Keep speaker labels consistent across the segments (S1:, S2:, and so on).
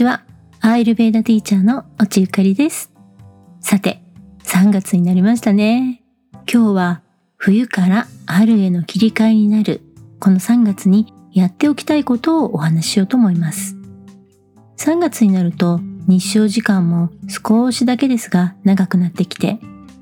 S1: ちは。アイルベーダティーチャーのおちゆかりです。さて、3月になりましたね。今日は冬から春への切り替えになるこの3月にやっておきたいことをお話ししようと思います。3月になると日照時間も少しだけですが長くなってきて、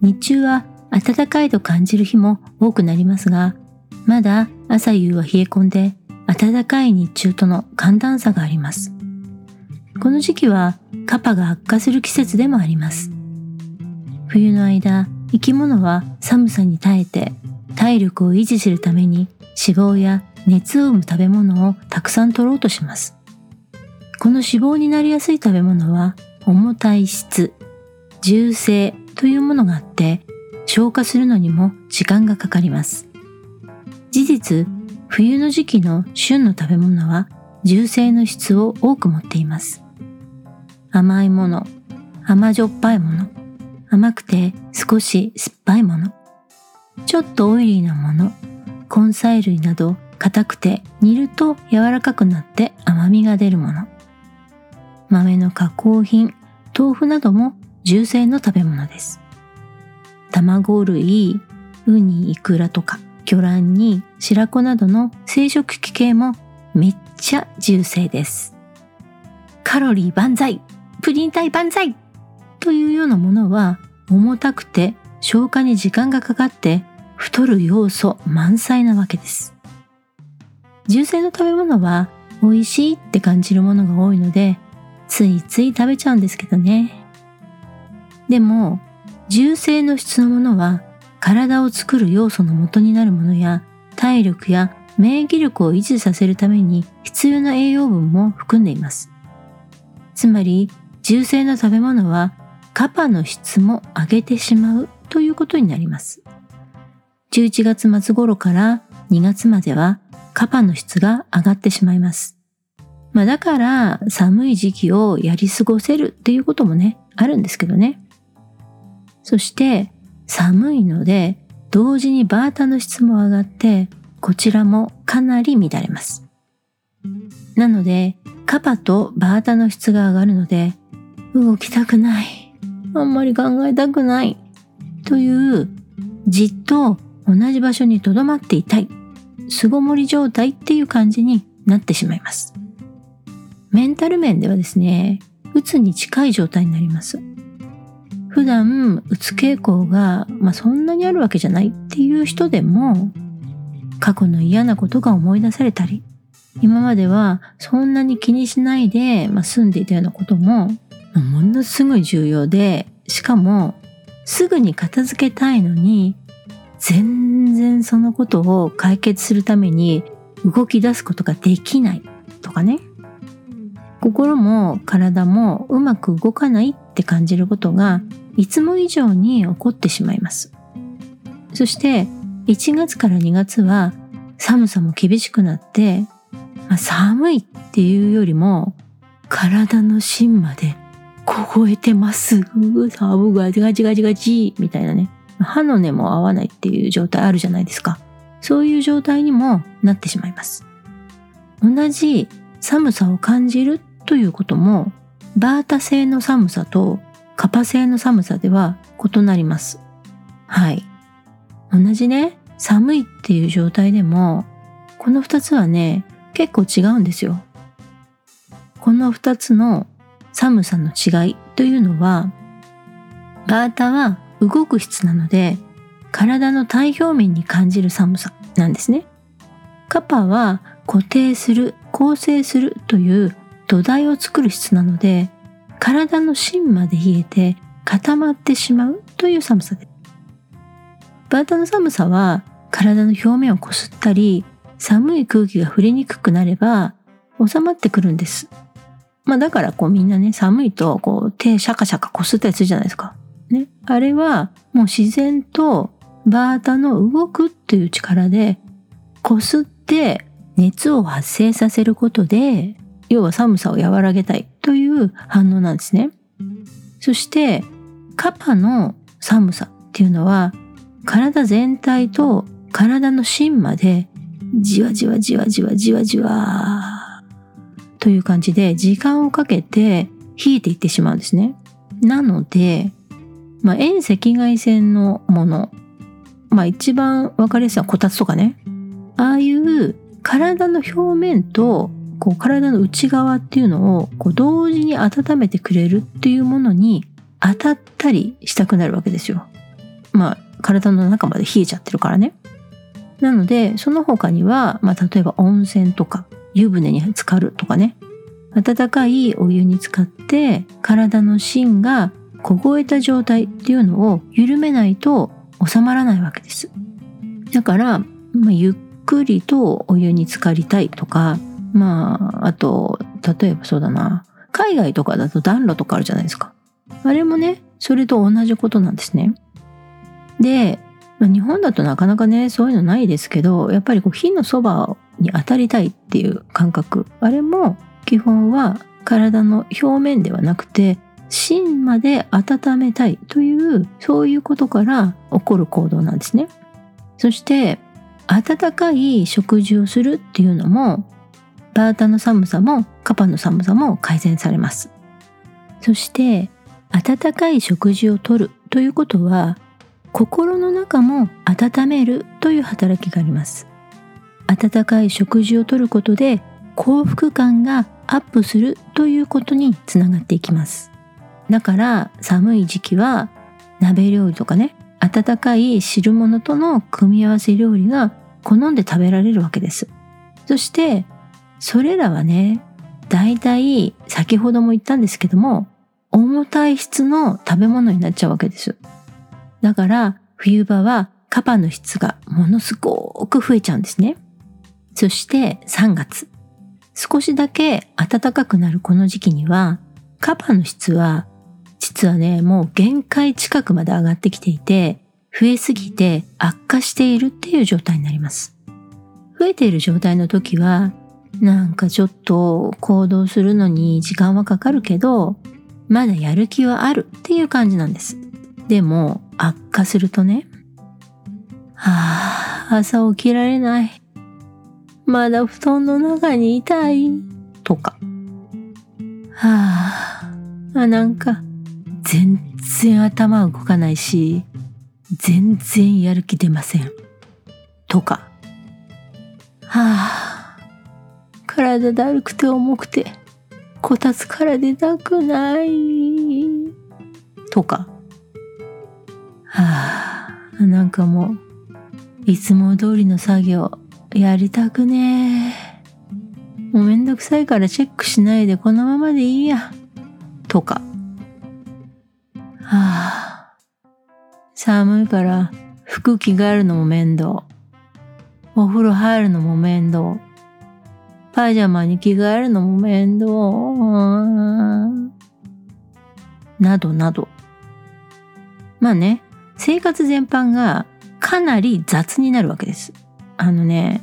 S1: 日中は暖かいと感じる日も多くなりますが、まだ朝夕は冷え込んで暖かい日中との寒暖差があります。この時期はカパが悪化する季節でもあります。冬の間、生き物は寒さに耐えて体力を維持するために脂肪や熱を生む食べ物をたくさん取ろうとします。この脂肪になりやすい食べ物は重たい質、重性というものがあって消化するのにも時間がかかります。事実、冬の時期の旬の食べ物は重性の質を多く持っています。甘いもの、甘じょっぱいもの、甘くて少し酸っぱいもの、ちょっとオイリーなもの、根菜類など硬くて煮ると柔らかくなって甘みが出るもの、豆の加工品、豆腐なども重性の食べ物です。卵類、ウニ、イクラとか魚卵に白子などの生殖器系もめっちゃ重性です。カロリー万歳プリン体万歳というようなものは重たくて消化に時間がかかって太る要素満載なわけです。重性の食べ物は美味しいって感じるものが多いのでついつい食べちゃうんですけどね。でも重性の質のものは体を作る要素の元になるものや体力や免疫力を維持させるために必要な栄養分も含んでいます。つまり、重性の食べ物はカパの質も上げてしまうということになります。11月末頃から2月まではカパの質が上がってしまいます。まあだから寒い時期をやり過ごせるっていうこともね、あるんですけどね。そして寒いので同時にバータの質も上がってこちらもかなり乱れます。なのでカパとバータの質が上がるので動きたくない。あんまり考えたくない。というじっと同じ場所に留まっていたい。巣ごもり状態っていう感じになってしまいます。メンタル面ではですね、うつに近い状態になります。普段うつ傾向が、まあ、そんなにあるわけじゃないっていう人でも過去の嫌なことが思い出されたり今まではそんなに気にしないで、まあ、住んでいたようなこともものすごい重要でしかもすぐに片付けたいのに全然そのことを解決するために動き出すことができないとかね心も体もうまく動かないって感じることがいつも以上に起こってしまいます。そして1月から2月は寒さも厳しくなって、まあ、寒いっていうよりも体の芯まで凍えてます。寒がガチガチガチみたいなね。歯の根も合わないっていう状態あるじゃないですか。そういう状態にもなってしまいます。同じ寒さを感じるということもバータ製の寒さとカパ製の寒さでは異なります。はい。同じね、寒いっていう状態でも、この二つはね、結構違うんですよ。この二つの寒さの違いというのは、バータは動く質なので、体の体表面に感じる寒さなんですね。カパは固定する、構成するという土台を作る質なので、体の芯まで冷えて固まってしまうという寒さです。バータの寒さは体の表面をこすったり寒い空気が触れにくくなれば収まってくるんです。まあだからこうみんなね寒いとこう手シャカシャカこすったりするじゃないですか。ね。あれはもう自然とバータの動くっていう力でこすって熱を発生させることで要は寒さを和らげたいという反応なんですね。そしてカパの寒さっていうのは体全体と体の芯までじわじわじわじわじわじわという感じで時間をかけて冷えていってしまうんですね。なので、まあ、遠赤外線のもの、まあ、一番わかりやすいのはこたつとかね。ああいう体の表面とこう体の内側っていうのをこう同時に温めてくれるっていうものに当たったりしたくなるわけですよ。まあ体の中まで冷えちゃってるからね。なのでその他には、まあ、例えば温泉とか湯船に浸かるとかね温かいお湯に浸かって体の芯が凍えた状態っていうのを緩めないと収まらないわけです。だから、まあ、ゆっくりとお湯に浸かりたいとかまああと例えばそうだな海外とかだと暖炉とかあるじゃないですか。あれもねそれと同じことなんですね。で、まあ、日本だとなかなかねそういうのないですけどやっぱりこう火のそばに当たりたいっていう感覚あれも基本は体の表面ではなくて芯まで温めたいというそういうことから起こる行動なんですね。そして温かい食事をするっていうのもバータの寒さもカパの寒さも改善されます。そして温かい食事をとるということは心の中も温めるという働きがあります。温かい食事をとることで幸福感がアップするということにつながっていきます。だから寒い時期は鍋料理とかね温かい汁物との組み合わせ料理が好んで食べられるわけです。そしてそれらはね大体先ほども言ったんですけども重たい質の食べ物になっちゃうわけです。だから冬場はカパの質がものすごく増えちゃうんですね。そして3月。少しだけ暖かくなるこの時期にはカパの質は実はね、もう限界近くまで上がってきていて、増えすぎて悪化しているっていう状態になります。増えている状態の時は、なんかちょっと行動するのに時間はかかるけど、まだやる気はあるっていう感じなんです。でも悪化するとね、はあ、朝起きられない。まだ布団の中にいたい。とか。はあ、あ、なんか全然頭動かないし、全然やる気出ません。とか。はあ、体だるくて重くて、こたつから出たくない。とか。なんかもう、いつも通りの作業、やりたくねえ。もうめんどくさいからチェックしないでこのままでいいや。とか。はあ、寒いから服着替えるのも面倒。お風呂入るのも面倒。パジャマに着替えるのも面倒。などなど。まあね、生活全般がかなり雑になるわけです。あのね、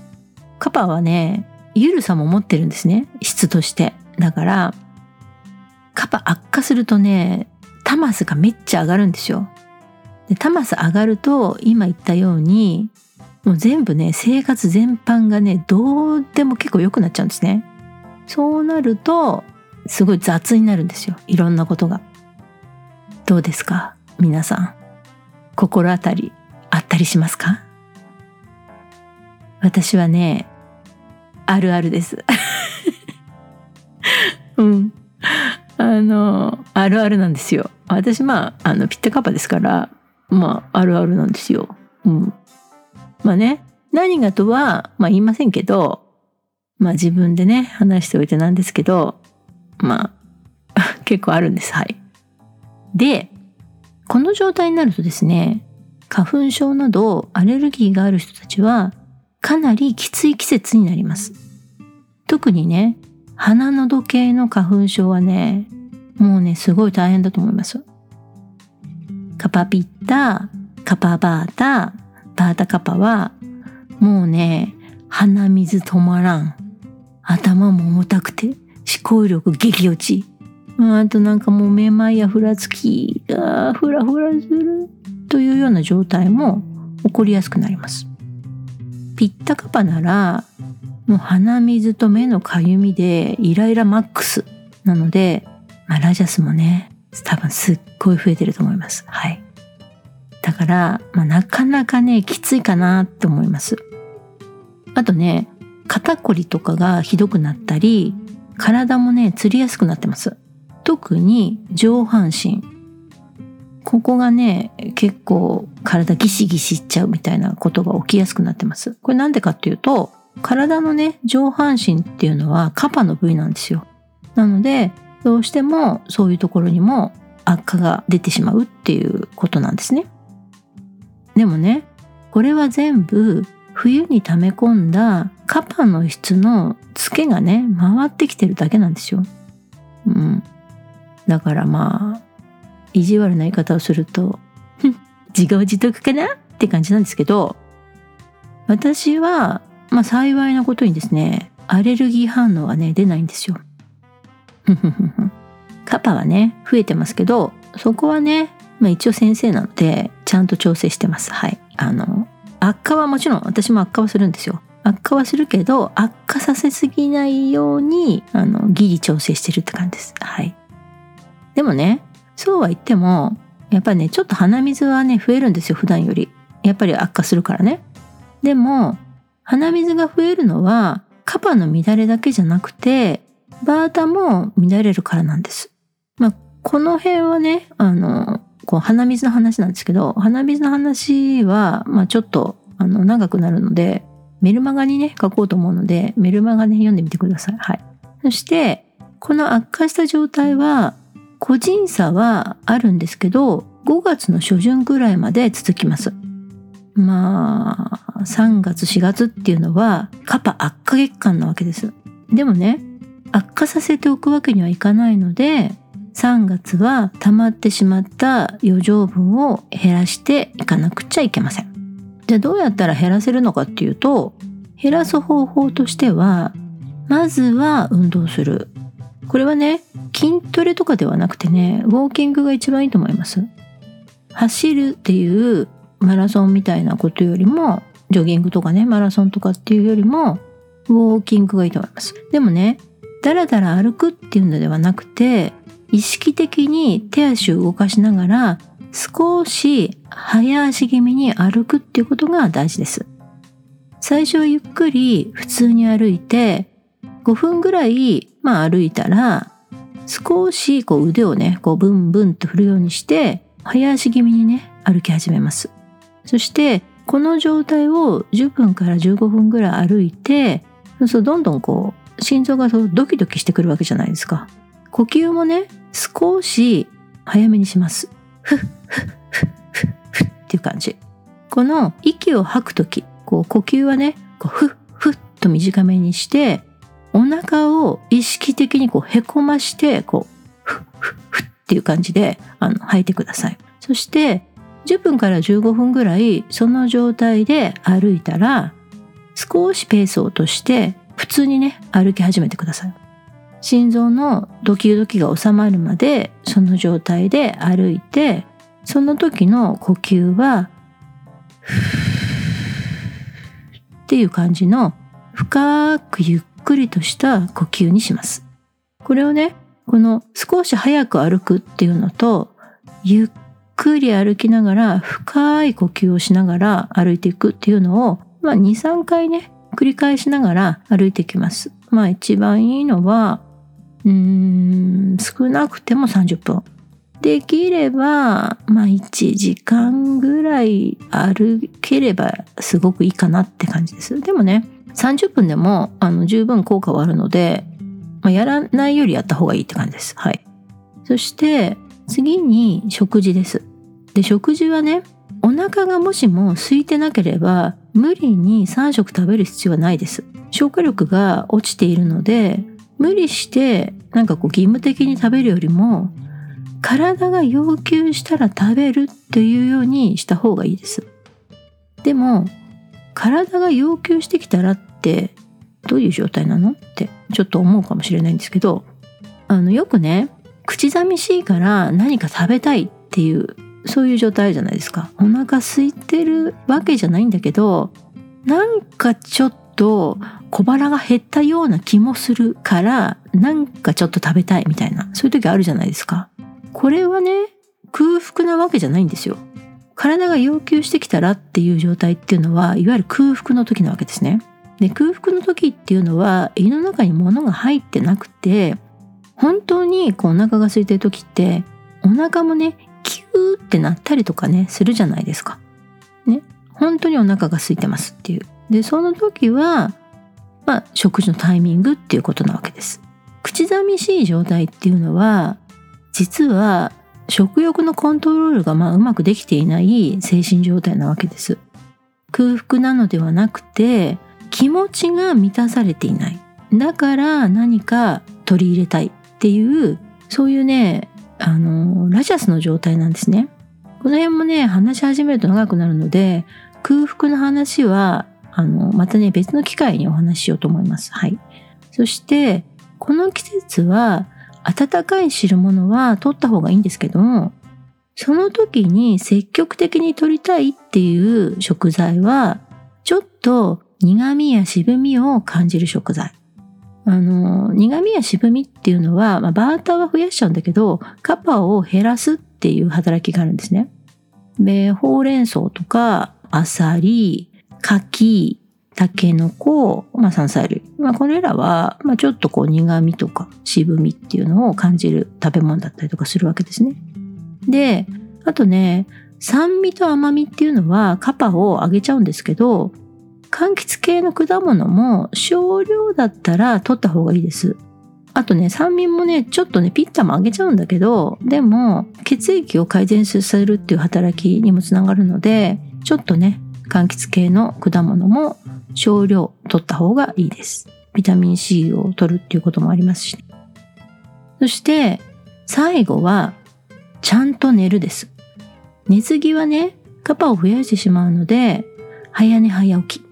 S1: カパはね、ゆるさも持ってるんですね。質として。だから、カパ悪化するとね、タマスがめっちゃ上がるんですよ。でタマス上がると今言ったようにもう全部ね生活全般がねどうでも結構良くなっちゃうんですね。そうなるとすごい雑になるんですよいろんなことが。どうですか？皆さん心当たりあったりしますか？私はねあるあるです。うんあのあるあるなんですよ。私まああのピッタカパですからまああるあるなんですよ。うん。まあね何がとはまあ言いませんけどまあ自分でね話しておいてなんですけどまあ 結構あるんですはい。でこの状態になるとですね花粉症などアレルギーがある人たちはかなりきつい季節になります。特にね鼻の時計の花粉症はねもうねすごい大変だと思います。カパピッタ、カパバータ、バータカパは、もうね、鼻水止まらん。頭も重たくて、思考力激落ち。あとなんかもうめまいやふらつきがふらふらするというような状態も起こりやすくなります。ピッタカパなら、もう鼻水と目のかゆみでイライラマックスなので、まあ、ラジャスもね多分すっごい増えてると思います。はい。だから、まあ、なかなかねきついかなって思います。あとね肩こりとかがひどくなったり体もねつりやすくなってます。特に上半身ここがね結構体ギシギシしちゃうみたいなことが起きやすくなってますこれなんでかっていうと体のね上半身っていうのはカパの部位なんですよなのでどうしてもそういうところにも悪化が出てしまうっていうことなんですねでもねこれは全部冬に溜め込んだカパの質のツケがね回ってきてるだけなんですよ。うん。だからまあ意地悪な言い方をすると 自業自得かなって感じなんですけど私はまあ幸いなことにですねアレルギー反応はね出ないんですよ。カパはね増えてますけどそこはね、まあ、一応先生なのでちゃんと調整してます。はい。あの悪化はもちろん私も悪化はするんですよ。悪化はするけど悪化させすぎないようにあのギリ調整してるって感じです。はい。でもねそうは言ってもやっぱりねちょっと鼻水はね増えるんですよ普段より。やっぱり悪化するからね。でも鼻水が増えるのはカパの乱れだけじゃなくてバータも乱れるからなんです。まあこの辺はねあのこう鼻水の話なんですけど鼻水の話は、まあ、ちょっとあの長くなるのでメルマガにね書こうと思うのでメルマガね読んでみてください。はい、そしてこの悪化した状態は個人差はあるんですけど5月の初旬ぐらいまで続きます。まあ3月4月っていうのはカパ悪化月間なわけです。でもね悪化させておくわけにはいかないので3月は溜まってしまった余剰分を減らしていかなくちゃいけません。じゃあどうやったら減らせるのかっていうと減らす方法としてはまずは運動する。これはね筋トレとかではなくてねウォーキングが一番いいと思います。走るっていうマラソンみたいなことよりもジョギングとかねマラソンとかっていうよりもウォーキングがいいと思います。でもねだらだら歩くっていうのではなくて意識的に手足を動かしながら少し早足気味に歩くっていうことが大事です。最初はゆっくり普通に歩いて5分ぐらい、まあ、歩いたら少しこう腕をねこうブンブンと振るようにして早足気味にね歩き始めます。そしてこの状態を10分から15分ぐらい歩いてそうするとどんどんこう心臓がそうドキドキしてくるわけじゃないですか。呼吸もね少し早めにします。ふっふっふっふっふっていう感じ。この息を吐く時こう呼吸はねこうふっふっと短めにしてお腹を意識的にこうへこましてこうふっふっふっていう感じであの吐いてください。そして10分から15分ぐらいその状態で歩いたら少しペースを落として普通にね歩き始めてください。心臓のドキドキが収まるまでその状態で歩いてその時の呼吸はっていう感じの深くゆっくりとした呼吸にします。これをねこの少し早く歩くっていうのとゆっくり歩きながら深い呼吸をしながら歩いていくっていうのを、まあ、23回ね繰り返しながら歩いていきます。まあ一番いいのはうーん少なくても30分できればまあ1時間ぐらい歩ければすごくいいかなって感じですでもね30分でもあの十分効果はあるので、まあ、やらないよりやった方がいいって感じです。はい。そして次に食事です。で食事はねお腹がもしも空いてなければ無理に3食食べる必要はないです。消化力が落ちているので無理してなんかこう義務的に食べるよりも体が要求したら食べるっていうようにした方がいいです。でも体が要求してきたらってどういう状態なの？ってちょっと思うかもしれないんですけどあのよくね口寂しいから何か食べたいっていうそういう状態じゃないですか。お腹空いてるわけじゃないんだけどなんかちょっと小腹が減ったような気もするからなんかちょっと食べたいみたいなそういう時あるじゃないですか。これはね空腹なわけじゃないんですよ。体が要求してきたらっていう状態っていうのはいわゆる空腹の時なわけですね。で空腹の時っていうのは胃の中に物が入ってなくて本当にこうお腹が空いてる時ってお腹もねキューってなったりとかねするじゃないですか。ね本当にお腹が空いてますっていう。でその時はまあ食事のタイミングっていうことなわけです。口寂しい状態っていうのは実は食欲のコントロールがまあうまくできていない精神状態なわけです。空腹なのではなくて気持ちが満たされていない。だから何か取り入れたいっていうそういうねあのラジャスの状態なんですね。この辺もね話し始めると長くなるので空腹の話はあのまたね別の機会にお話ししようと思います。はい。そしてこの季節は温かい汁物は取った方がいいんですけどもその時に積極的に取りたいっていう食材はちょっと苦味や渋みを感じる食材あの、苦味や渋みっていうのは、まあ、バーターは増やしちゃうんだけど、カパを減らすっていう働きがあるんですね。で、ほうれん草とか、アサリ、柿、タケノコ、まあ、山菜類。まあ、これらは、まあ、ちょっとこう苦味とか渋みっていうのを感じる食べ物だったりとかするわけですね。で、あとね、酸味と甘みっていうのはカパを上げちゃうんですけど、柑橘系の果物も少量だったら取った方がいいです。あとね、酸味もね、ちょっとね、ピッタも上げちゃうんだけど、でも、血液を改善させるっていう働きにもつながるので、ちょっとね、柑橘系の果物も少量取った方がいいです。ビタミン C を取るっていうこともありますし。そして、最後は、ちゃんと寝るです。寝すぎはね、カパを増やしてしまうので、早寝早起き。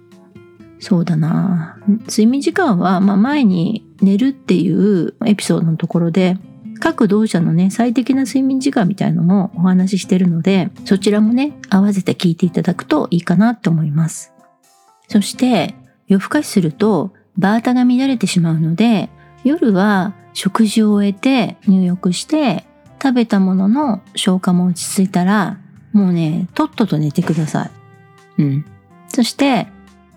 S1: そうだな。睡眠時間は、まあ、前に寝るっていうエピソードのところで各同社のね最適な睡眠時間みたいのもお話ししてるのでそちらもね合わせて聞いていただくといいかなって思います。そして夜更かしするとバータが乱れてしまうので夜は食事を終えて入浴して食べたものの消化も落ち着いたらもうねとっとと寝てください。うん。そして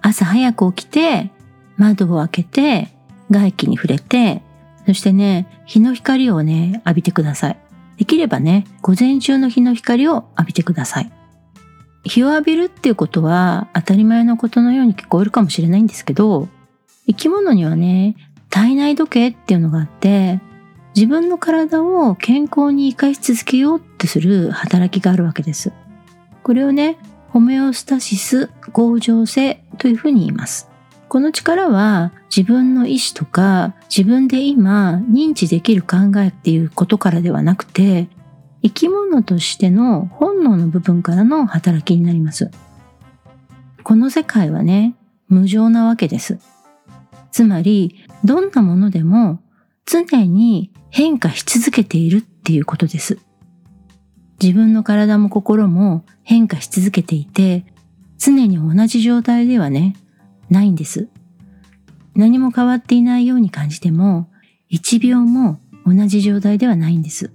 S1: 朝早く起きて、窓を開けて、外気に触れて、そしてね、日の光をね、浴びてください。できればね、午前中の日の光を浴びてください。日を浴びるっていうことは当たり前のことのように聞こえるかもしれないんですけど、生き物にはね、体内時計っていうのがあって、自分の体を健康に生かし続けようとする働きがあるわけです。これをね、ホメオスタシス合情性というふうに言います。この力は自分の意思とか自分で今認知できる考えっていうことからではなくて生き物としての本能の部分からの働きになります。この世界はね、無常なわけです。つまり、どんなものでも常に変化し続けているっていうことです。自分の体も心も変化し続けていて、常に同じ状態ではね、ないんです。何も変わっていないように感じても、一秒も同じ状態ではないんです。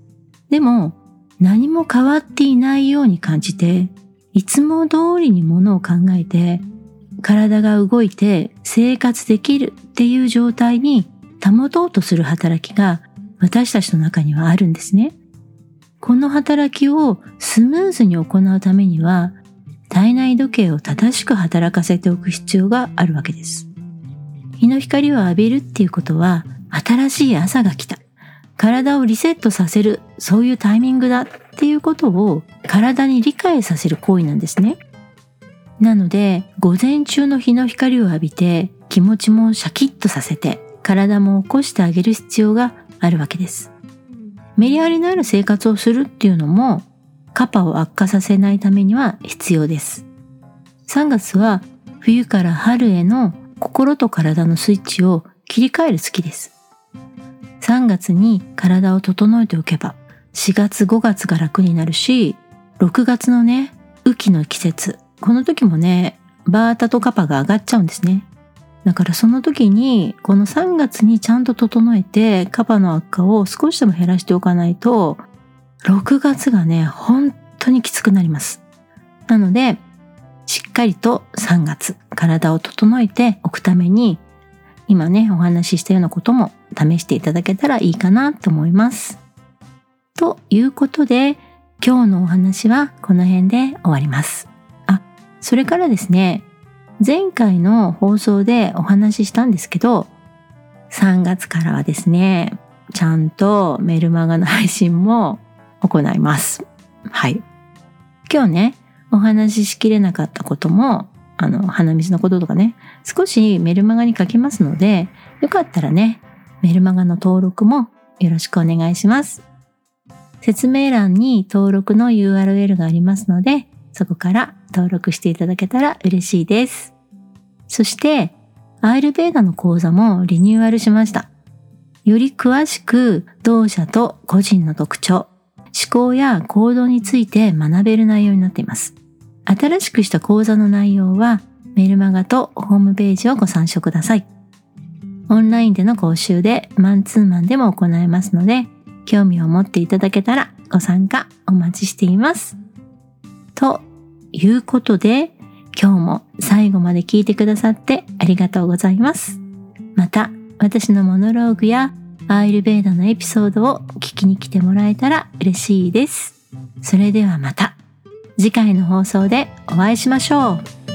S1: でも、何も変わっていないように感じて、いつも通りにものを考えて、体が動いて生活できるっていう状態に保とうとする働きが私たちの中にはあるんですね。この働きをスムーズに行うためには体内時計を正しく働かせておく必要があるわけです。日の光を浴びるっていうことは新しい朝が来た。体をリセットさせる、そういうタイミングだっていうことを体に理解させる行為なんですね。なので、午前中の日の光を浴びて気持ちもシャキッとさせて体も起こしてあげる必要があるわけです。メリハリのある生活をするっていうのもカパを悪化させないためには必要です。3月は冬から春への心と体のスイッチを切り替える月です。3月に体を整えておけば4月5月が楽になるし6月のね雨季の季節この時もねバータとカパが上がっちゃうんですね。だからその時にこの3月にちゃんと整えてカバの悪化を少しでも減らしておかないと6月がね本当にきつくなります。なのでしっかりと3月体を整えておくために今ねお話ししたようなことも試していただけたらいいかなと思います。ということで今日のお話はこの辺で終わります。あそれからですね前回の放送でお話ししたんですけど3月からはですねちゃんとメルマガの配信も行います。はい。今日ねお話ししきれなかったこともあの鼻水のこととかね少しメルマガに書きますのでよかったらねメルマガの登録もよろしくお願いします。説明欄に登録の URL がありますのでそこから登録していただけたら嬉しいです。そして、アイルベーダの講座もリニューアルしました。より詳しく同社と個人の特徴、思考や行動について学べる内容になっています。新しくした講座の内容はメルマガとホームページをご参照ください。オンラインでの講習でマンツーマンでも行えますので、興味を持っていただけたらご参加お待ちしています。ということで、今日も最後まで聞いてくださってありがとうございます。また、私のモノローグやアイルベーダのエピソードを聞きに来てもらえたら嬉しいです。それではまた次回の放送でお会いしましょう。